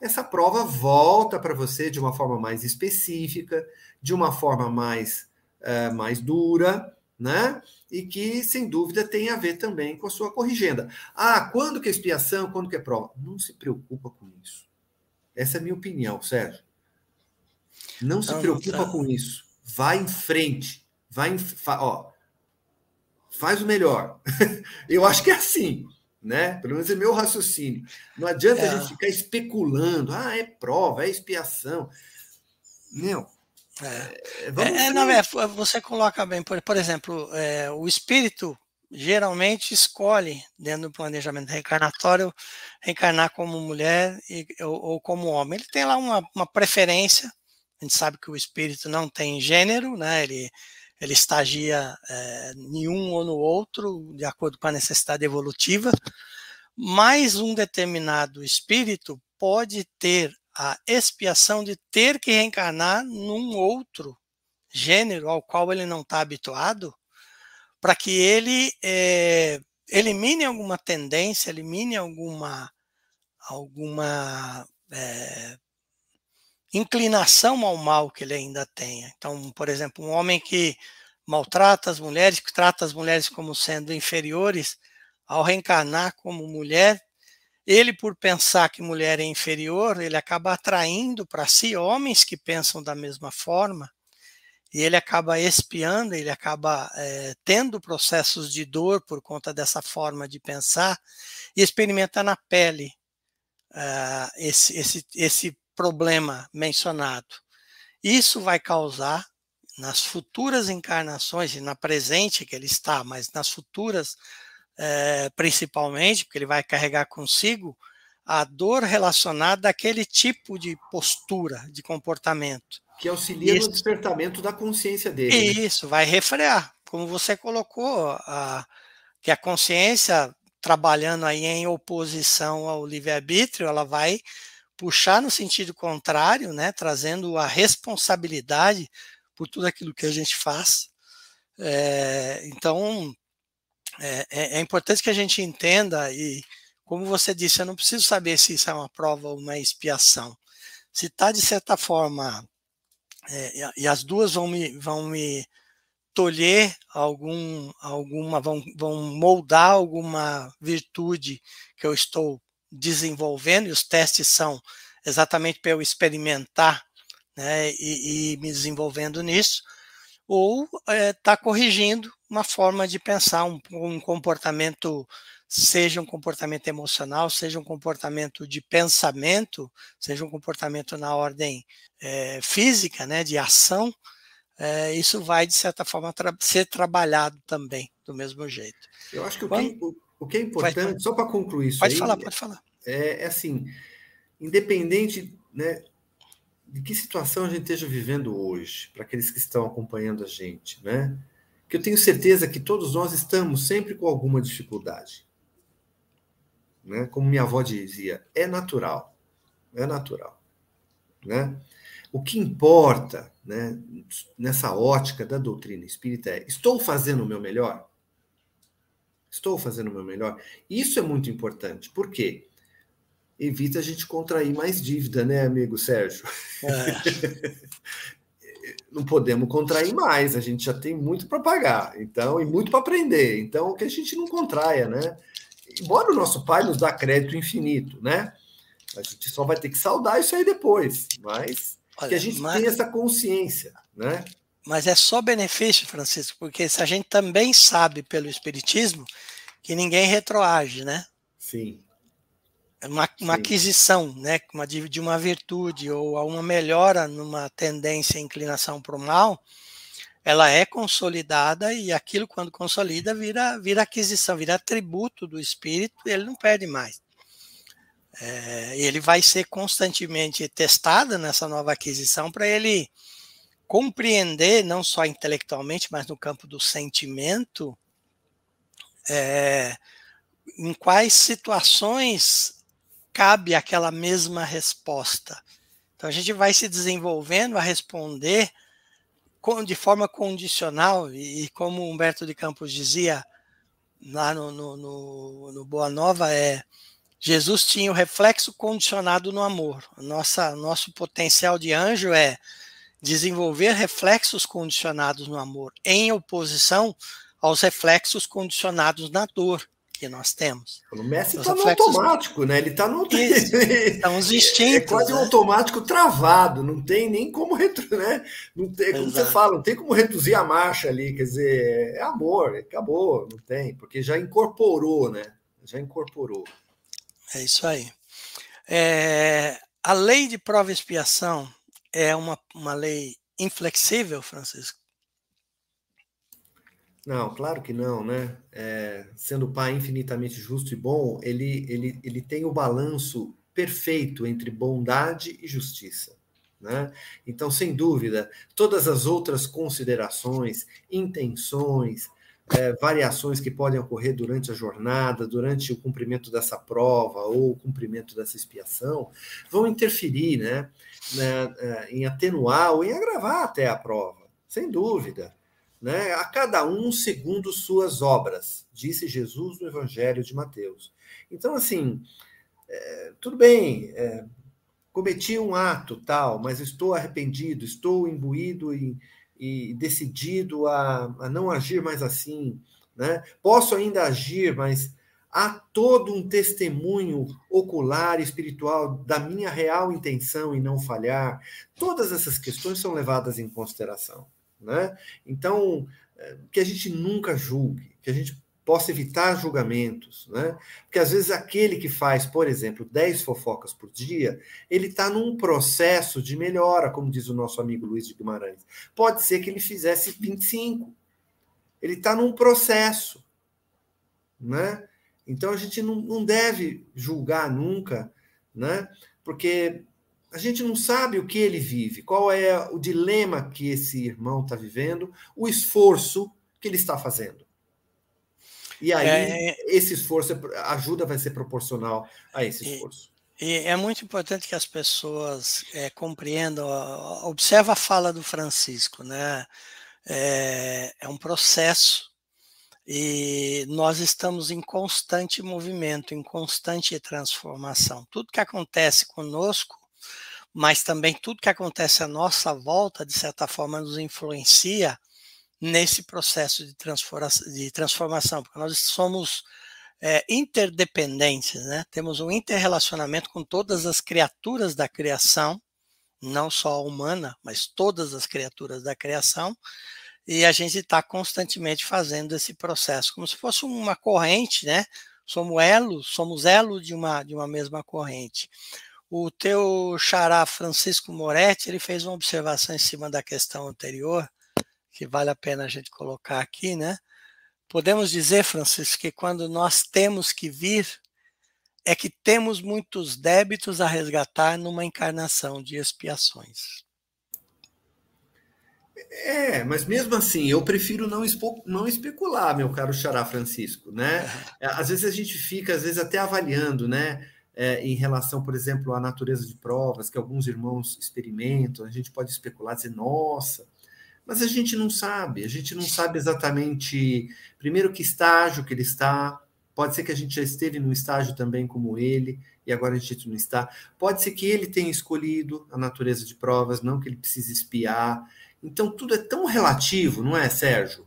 essa prova volta para você de uma forma mais específica, de uma forma mais, uh, mais dura, né? E que, sem dúvida, tem a ver também com a sua corrigenda. Ah, quando que é expiação, quando que é prova? Não se preocupa com isso. Essa é a minha opinião, Sérgio. Não se preocupa tá. com isso. Vai em frente. Vai em, fa, ó, faz o melhor. Eu acho que é assim, né? Pelo menos é meu raciocínio. Não adianta é. a gente ficar especulando. Ah, é prova, é expiação. Meu, é, é, é, não, é, você coloca bem, por, por exemplo, é, o espírito geralmente escolhe, dentro do planejamento reencarnatório, reencarnar como mulher e, ou, ou, como homem. Ele tem lá uma, uma, preferência, a gente sabe que o espírito não tem gênero, né? ele, ele estagia é, em um ou no outro, de acordo com a necessidade evolutiva, mas um determinado espírito pode ter a expiação de ter que reencarnar num outro gênero ao qual ele não está habituado, para que ele é, elimine alguma tendência, elimine alguma, alguma é, inclinação ao mal que ele ainda tenha. Então, por exemplo, um homem que maltrata as mulheres, que trata as mulheres como sendo inferiores, ao reencarnar como mulher, ele, por pensar que mulher é inferior, ele acaba atraindo para si homens que pensam da mesma forma, e ele acaba espiando, ele acaba é, tendo processos de dor por conta dessa forma de pensar e experimenta na pele uh, esse, esse, esse problema mencionado. Isso vai causar nas futuras encarnações, e na presente que ele está, mas nas futuras é, principalmente, porque ele vai carregar consigo a dor relacionada àquele tipo de postura, de comportamento. Que auxilia Isso. no despertamento da consciência dele. Né? Isso, né? vai refrear. Como você colocou, a, que a consciência, trabalhando aí em oposição ao livre-arbítrio, ela vai puxar no sentido contrário, né, trazendo a responsabilidade por tudo aquilo que a gente faz. É, então, é, é, é, importante que a gente entenda, e como você disse, eu não preciso saber se isso é uma prova ou uma expiação. Se está, de certa forma, é, e as duas vão me, vão me tolher algum, alguma, vão, vão moldar alguma virtude que eu estou desenvolvendo, e os testes são exatamente para eu experimentar né, e, e me desenvolvendo nisso, ou está é, tá corrigindo uma forma de pensar, um, um, comportamento, seja um comportamento emocional, seja um comportamento de pensamento, seja um comportamento na ordem é, física, né, de ação, é, isso vai, de certa forma, tra ser trabalhado também, do mesmo jeito. Eu acho que o, Quando, que, o, o que é importante, vai, só para concluir isso Pode aí, falar, pode falar. É, é assim, independente né, de que situação a gente esteja vivendo hoje, para aqueles que estão acompanhando a gente, né? Que eu tenho certeza que todos nós estamos sempre com alguma dificuldade. Né? Como minha avó dizia, é natural. É natural. Né? O que importa né, nessa ótica da doutrina espírita é: estou fazendo o meu melhor? Estou fazendo o meu melhor? Isso é muito importante. Por quê? evita a gente contrair mais dívida, né, amigo Sérgio? É. Não podemos contrair mais, a gente já tem muito para pagar, então, e muito para aprender. Então, que a gente não contraia, né? Embora o nosso pai nos dá crédito infinito, né? A gente só vai ter que saudar isso aí depois, mas Olha, que a gente mas... tenha essa consciência, né? Mas é só benefício, Francisco, porque se a gente também sabe pelo Espiritismo que ninguém retroage, né? Sim uma, uma aquisição né, uma, de uma virtude ou uma melhora numa tendência, inclinação para o mal, ela é consolidada e aquilo, quando consolida, vira, vira aquisição, vira atributo do espírito e ele não perde mais. É, ele vai ser constantemente testado nessa nova aquisição para ele compreender, não só intelectualmente, mas no campo do sentimento, é, em quais situações cabe aquela mesma resposta. Então a gente vai se desenvolvendo a responder de forma condicional, e como Humberto de Campos dizia lá no, no, no, no Boa Nova, é Jesus tinha o reflexo condicionado no amor. Nossa, nosso potencial de anjo é desenvolver reflexos condicionados no amor, em oposição aos reflexos condicionados na dor que nós temos. O Messi está no automático, né? Ele está no. Estão os instintos. É quase né? um automático travado, não tem nem como retro, né? Não tem, como Exato. você fala, não tem como reduzir a marcha ali, quer dizer, é amor, acabou, não tem, porque já incorporou, né? Já incorporou. É isso aí. É, a lei de prova e expiação é uma, uma lei inflexível, Francisco? Não, claro que não, né? É, sendo o Pai infinitamente justo e bom, ele, ele, ele tem o balanço perfeito entre bondade e justiça. Né? Então, sem dúvida, todas as outras considerações, intenções, é, variações que podem ocorrer durante a jornada, durante o cumprimento dessa prova ou o cumprimento dessa expiação, vão interferir né, né, em atenuar ou em agravar até a prova, sem dúvida né, a cada um segundo suas obras, disse Jesus no Evangelho de Mateus. Então, assim, é, tudo bem, é, cometi um ato tal, mas estou arrependido, estou imbuído e, e decidido a, a, não agir mais assim. Né? Posso ainda agir, mas há todo um testemunho ocular espiritual da minha real intenção em não falhar. Todas essas questões são levadas em consideração. Né? Então, eh, que a gente nunca julgue, que a gente possa evitar julgamentos, né? Porque às vezes aquele que faz, por exemplo, 10 fofocas por dia, ele está num processo de melhora, como diz o nosso amigo Luiz de Guimarães. Pode ser que ele fizesse 25. Ele está num processo, né? Então a gente não, não deve julgar nunca, né? Porque a gente não sabe o que ele vive, qual é o dilema que esse irmão está vivendo, o esforço que ele está fazendo. E aí, é, é, esse esforço, a ajuda vai ser proporcional a esse esforço. E, é muito importante que as pessoas é, compreendam, observa a fala do Francisco, né? É, é um processo, E nós estamos em constante movimento, em constante transformação. Tudo que acontece conosco, mas também tudo que acontece à nossa volta, de certa forma, nos influencia nesse processo de, de transformação, porque nós somos é, interdependentes, né? temos um interrelacionamento com todas as criaturas da criação, não só a humana, mas todas as criaturas da criação, e a gente está constantemente fazendo esse processo, como se fosse uma corrente, né? Somos elo, somos elo de uma, de uma mesma corrente. O teu xará Francisco Moretti, ele fez uma observação em cima da questão anterior, que vale a pena a gente colocar aqui, né? Podemos dizer, Francisco, que quando nós temos que vir, é que temos muitos débitos a resgatar numa encarnação de expiações. É, mas mesmo assim, eu prefiro não, expo, não especular, meu caro Xará Francisco, né? Às vezes a gente fica, às vezes, até avaliando, né? É, em relação, por exemplo, à natureza de provas que alguns irmãos experimentam, a gente pode especular, dizer, nossa, mas a gente não sabe, a gente não sabe exatamente, primeiro, que estágio que ele está, pode ser que a gente já esteve num estágio também como ele, e agora a gente não está, pode ser que ele tenha escolhido a natureza de provas, não que ele precise espiar, então, tudo é tão relativo, não é, Sérgio?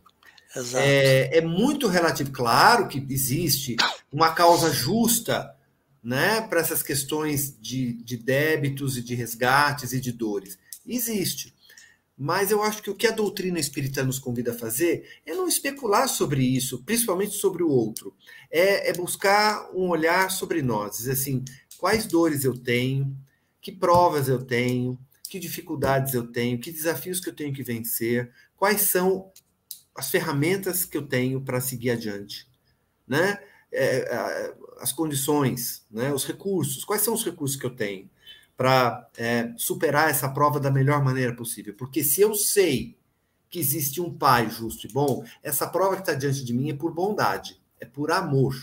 Exato. É, é muito relativo. Claro que existe uma causa justa né, para essas questões de, de débitos e de resgates e de dores. Existe. Mas eu acho que o que a doutrina espírita nos convida a fazer é não especular sobre isso, principalmente sobre o outro. É, é buscar um olhar sobre nós, dizer assim, quais dores eu tenho, que provas eu tenho, que dificuldades eu tenho, que desafios que eu tenho que vencer, quais são as ferramentas que eu tenho para seguir adiante, né? É, as condições, né? os recursos, quais são os recursos que eu tenho para é, superar essa prova da melhor maneira possível? Porque se eu sei que existe um pai justo e bom, essa prova que está diante de mim é por bondade, é por amor.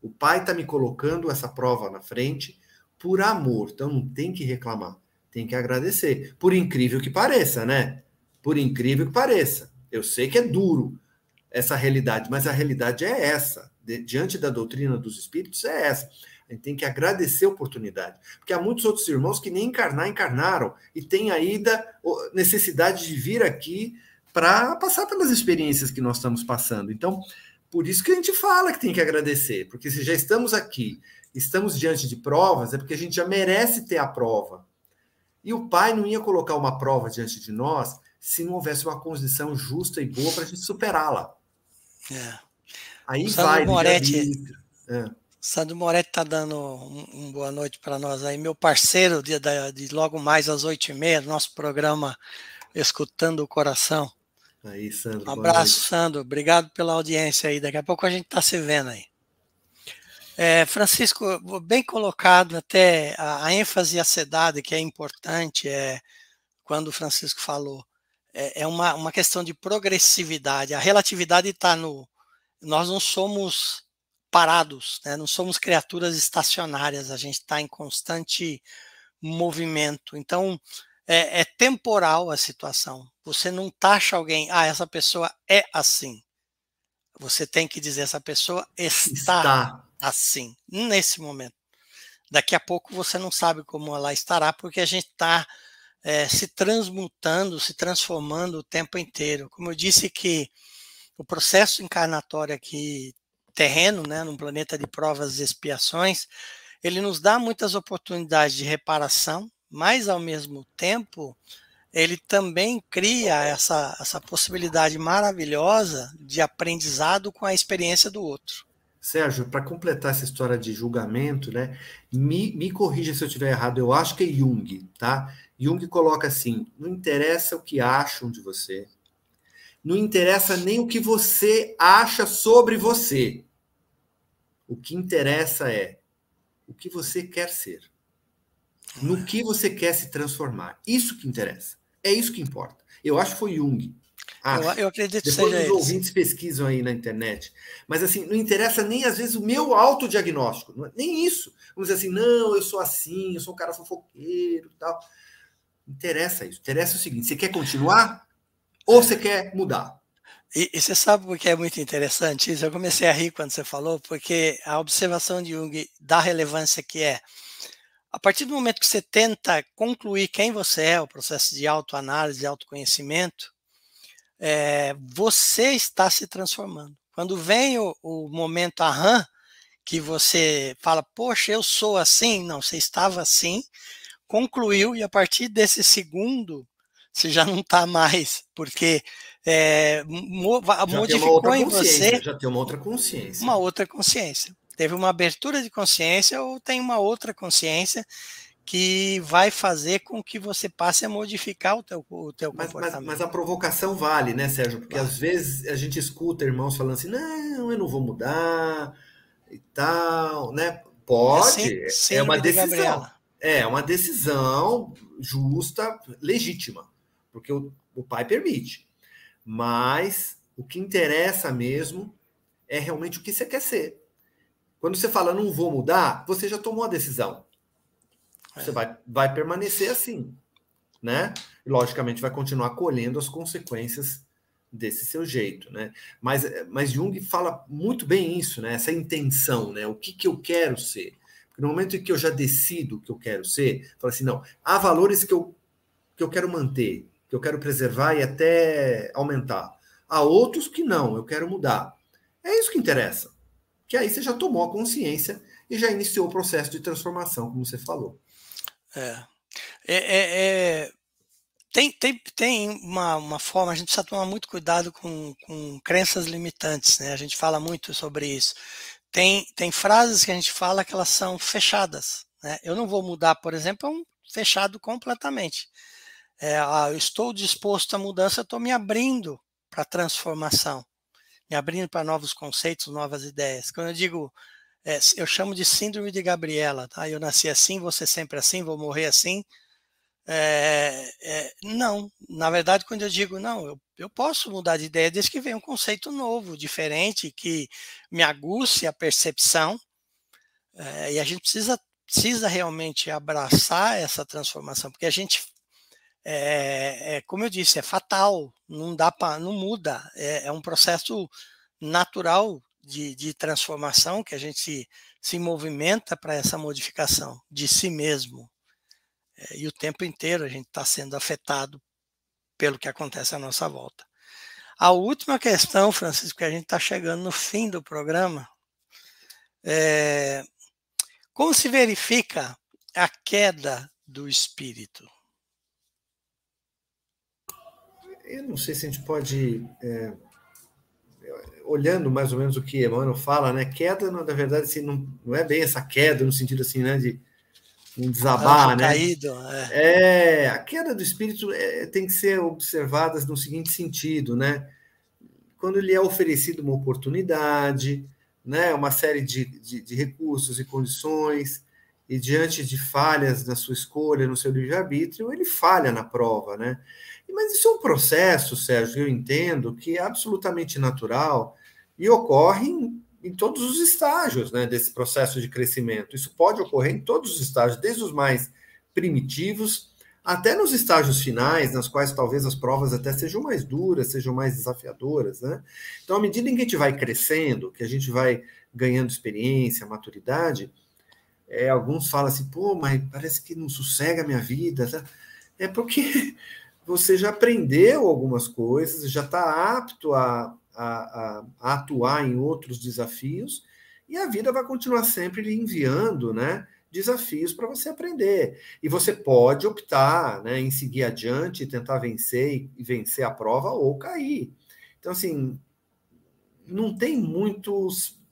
O pai está me colocando essa prova na frente por amor, então não tem que reclamar tem que agradecer. Por incrível que pareça, né? Por incrível que pareça. Eu sei que é duro essa realidade, mas a realidade é essa. De, diante da doutrina dos espíritos, é essa. A gente tem que agradecer a oportunidade. Porque há muitos outros irmãos que nem encarnar encarnaram e têm ainda necessidade de vir aqui para passar pelas experiências que nós estamos passando. Então, por isso que a gente fala que tem que agradecer, porque se já estamos aqui, estamos diante de provas, é porque a gente já merece ter a prova. E o pai não ia colocar uma prova diante de nós se não houvesse uma condição justa e boa para a gente superá-la. É. Aí Sandro vai. Moretti, é. Sandro Moretti está dando um, um, boa noite para nós aí. Meu parceiro, de, de, de logo mais às oito e meia, nosso programa Escutando o Coração. Aí, Sandro. Um abraço, Sandro. Obrigado pela audiência aí. Daqui a pouco a gente está se vendo aí. É, Francisco, bem colocado, até a, a ênfase acedada, que é importante, é quando o Francisco falou, é, é uma, uma questão de progressividade. A relatividade está no. Nós não somos parados, né? não somos criaturas estacionárias, a gente está em constante movimento. Então, é, é, temporal a situação. Você não taxa alguém, ah, essa pessoa é assim. Você tem que dizer, essa pessoa está, está assim, nesse momento. Daqui a pouco você não sabe como ela estará, porque a gente está é, se transmutando, se transformando o tempo inteiro. Como eu disse que o processo encarnatório aqui terreno, né, num planeta de provas e expiações, ele nos dá muitas oportunidades de reparação, mas ao mesmo tempo ele também cria essa, essa possibilidade maravilhosa de aprendizado com a experiência do outro. Sérgio, para completar essa história de julgamento, né, me, me corrija se eu estiver errado, eu acho que é Jung, tá? Jung coloca assim: não interessa o que acham de você, não interessa nem o que você acha sobre você. O que interessa é o que você quer ser, no que você quer se transformar. Isso que interessa. É isso que importa. Eu acho que foi Jung. Acho. Eu, eu acredito Depois que seja os ouvintes pesquisam aí na internet. Mas assim, não interessa nem às vezes o meu autodiagnóstico, é nem isso. Vamos dizer assim, não, eu sou assim, eu sou um cara fofoqueiro tal. Interessa isso. Interessa o seguinte: você quer continuar ou você quer mudar? E, e, você sabe por que é muito interessante isso? Eu comecei a rir quando você falou, porque a observação de Jung da relevância que é, a partir do momento que você tenta concluir quem você é, o processo de autoanálise, de autoconhecimento, é, você está se transformando. Quando vem o, o momento aham, que você fala, poxa, eu sou assim, não, você estava assim, concluiu, e a partir desse segundo, você já não está mais, porque é, modificou em você. Já tem uma outra consciência. Uma outra consciência. Teve uma abertura de consciência ou tem uma outra consciência que vai fazer com que você passe a modificar o teu, o teu mas, comportamento. Mas, mas, a provocação vale, né, Sérgio? Porque às vezes a gente escuta irmãos falando assim, não, eu não vou mudar e tal, né? Pode, é, sim, é uma decisão. É uma decisão justa, legítima, porque o, o pai permite. Mas o que interessa mesmo é realmente o que você quer ser. Quando você fala não vou mudar, você já tomou a decisão. Você é. vai, vai permanecer assim, né? E, logicamente, vai continuar colhendo as consequências desse seu jeito, né? Mas, mas Jung fala muito bem isso, né? Essa intenção, né? O que, que eu quero ser? Porque no momento em que eu já decido o que eu quero ser, fala assim, não, há valores que eu, que eu quero manter, que eu quero preservar e até aumentar. Há outros que não, eu quero mudar. É isso que interessa. Que aí você já tomou a consciência e já iniciou o processo de transformação, como você falou. É. é, é, é tem, tem, tem uma, uma forma, a gente precisa tomar muito cuidado com, com crenças limitantes, né? A gente fala muito sobre isso. Tem, tem frases que a gente fala que elas são fechadas. Né? Eu não vou mudar, por exemplo, é um fechado completamente. É, ah, eu estou disposto à mudança, estou me abrindo para a transformação, me abrindo para novos conceitos, novas ideias. Quando eu digo é, eu chamo de síndrome de Gabriela, tá? Eu nasci assim, ser sempre assim, vou morrer assim. É, é, não, na verdade, quando eu digo não, eu, eu posso mudar de ideia desde que venha um conceito novo, diferente, que me aguce a percepção, é, e a gente precisa, precisa realmente abraçar essa transformação, porque a gente, é, é, como eu disse, é fatal, não dá para, não muda, é, é um processo natural de, de transformação que a gente se, se movimenta para essa modificação de si mesmo. É, e o tempo inteiro a gente está sendo afetado pelo que acontece à nossa volta. A última questão, Francisco, que a gente está chegando no fim do programa, é como se verifica a queda do espírito? Eu não sei se a gente pode é, olhando mais ou menos o que Emmanuel fala, né? Queda, na verdade, assim, não, não é bem essa queda no sentido assim, né? De um desabar, né? Caído, é. é. a queda do espírito é, tem que ser observada no seguinte sentido, né? Quando lhe é oferecido uma oportunidade, né? Uma série de, de, de recursos e condições, e diante de falhas na sua escolha, no seu livre-arbítrio, ele falha na prova, né? Mas isso é um processo, Sérgio, eu entendo, que é absolutamente natural e ocorre em, em todos os estágios né, desse processo de crescimento. Isso pode ocorrer em todos os estágios, desde os mais primitivos até nos estágios finais, nas quais talvez as provas até sejam mais duras, sejam mais desafiadoras, né? Então, à medida em que a gente vai crescendo, que a gente vai ganhando experiência, maturidade, é, alguns falam assim, pô, mas parece que não sossega a minha vida. Tá? É porque você já aprendeu algumas coisas, já está apto a, a, a, atuar em outros desafios, e a vida vai continuar sempre lhe enviando né, desafios para você aprender. E você pode optar né, em seguir adiante, tentar vencer e vencer a prova ou cair. Então, assim, não tem muitos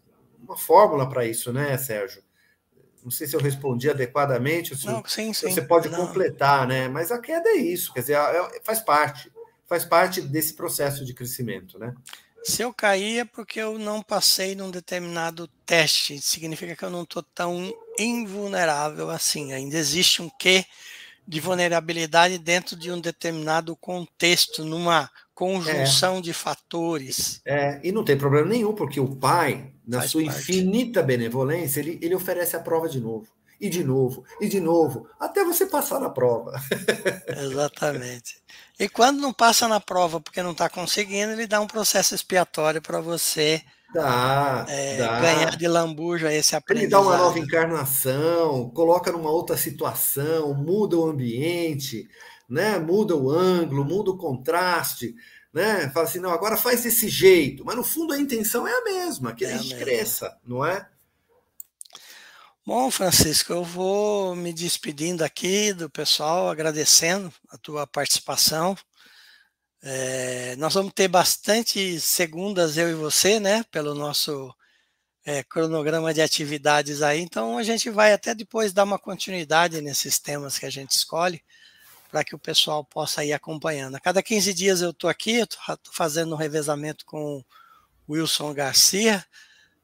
uma fórmula para isso, né, Sérgio? Não sei se eu respondi adequadamente. Assim, não, sim, sim. Você pode não. completar, né? Mas a queda é isso, quer dizer, é, faz parte, faz parte desse processo de crescimento, né? Se eu cair é porque eu não passei num determinado teste, significa que eu não estou tão invulnerável assim. Ainda existe um quê de vulnerabilidade dentro de um determinado contexto, numa conjunção é. de fatores. É, e não tem problema nenhum, porque o pai, na Faz sua parte. infinita benevolência, ele, ele oferece a prova de novo. e de novo, e de novo, até você passar na prova. Exatamente. E quando não passa na prova porque não está conseguindo, ele dá um processo expiatório para você dá, é, dá. ganhar de lambuja esse aprendizado. Ele dá uma nova encarnação, coloca numa outra situação, muda o ambiente, né? muda o ângulo, muda o contraste. Né? Fala assim, não, agora faz desse jeito. Mas no fundo a intenção é a mesma, que é a gente mesma. cresça, não é? Bom, Francisco, eu vou me despedindo aqui do pessoal, agradecendo a tua participação. É, nós vamos ter bastante segundas, eu e você, né, pelo nosso é, cronograma de atividades aí, então a gente vai até depois dar uma continuidade nesses temas que a gente escolhe, para que o pessoal possa ir acompanhando. A cada 15 dias eu estou aqui, estou fazendo um revezamento com Wilson Garcia,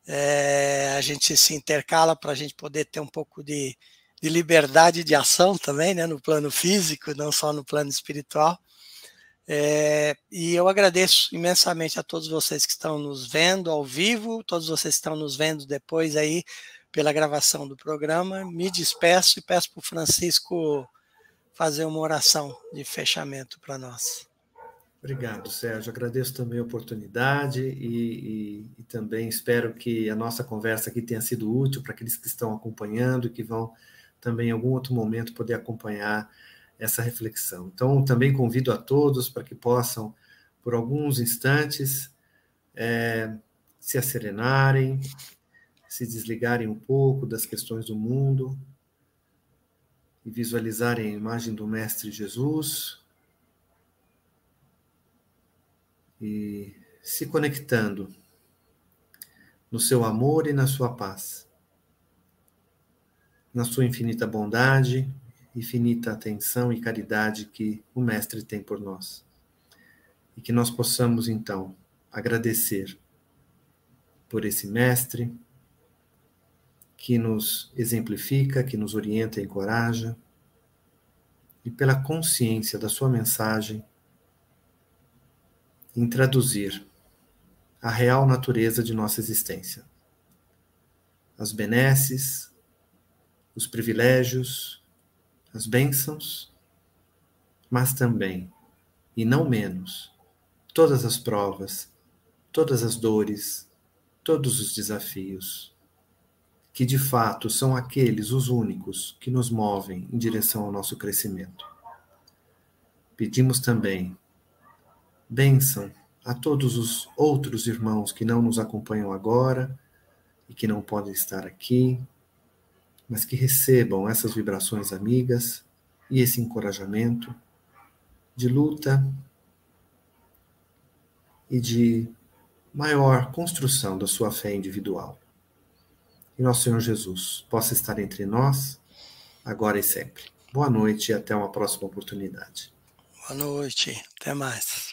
é, a gente se intercala para a gente poder ter um pouco de, de liberdade de ação também, né, no plano físico, não só no plano espiritual. É, e eu agradeço imensamente a todos vocês que estão nos vendo ao vivo, todos vocês que estão nos vendo depois aí pela gravação do programa. Me despeço e peço para o Francisco fazer uma oração de fechamento para nós. Obrigado, Sérgio. Agradeço também a oportunidade e, e, e, também espero que a nossa conversa aqui tenha sido útil para aqueles que estão acompanhando e que vão também em algum outro momento poder acompanhar essa reflexão. Então, também convido a todos para que possam, por alguns instantes, é, se asserenarem, se desligarem um pouco das questões do mundo e visualizarem a imagem do Mestre Jesus e se conectando no seu amor e na sua paz, na sua infinita bondade, infinita atenção e caridade que o Mestre tem por nós. E que nós possamos, então, agradecer por esse Mestre que nos exemplifica, que nos orienta e encoraja, e pela consciência da sua mensagem em traduzir a real natureza de nossa existência. As benesses, os privilégios, as bênçãos, mas também, e não menos, todas as provas, todas as dores, todos os desafios, que de fato são aqueles os únicos que nos movem em direção ao nosso crescimento. Pedimos também Bênção a todos os outros irmãos que não nos acompanham agora e que não podem estar aqui, mas que recebam essas vibrações amigas e esse encorajamento de luta e de maior construção da sua fé individual. E nosso Senhor Jesus possa estar entre nós, agora e sempre. Boa noite e até uma próxima oportunidade. Boa noite, até mais.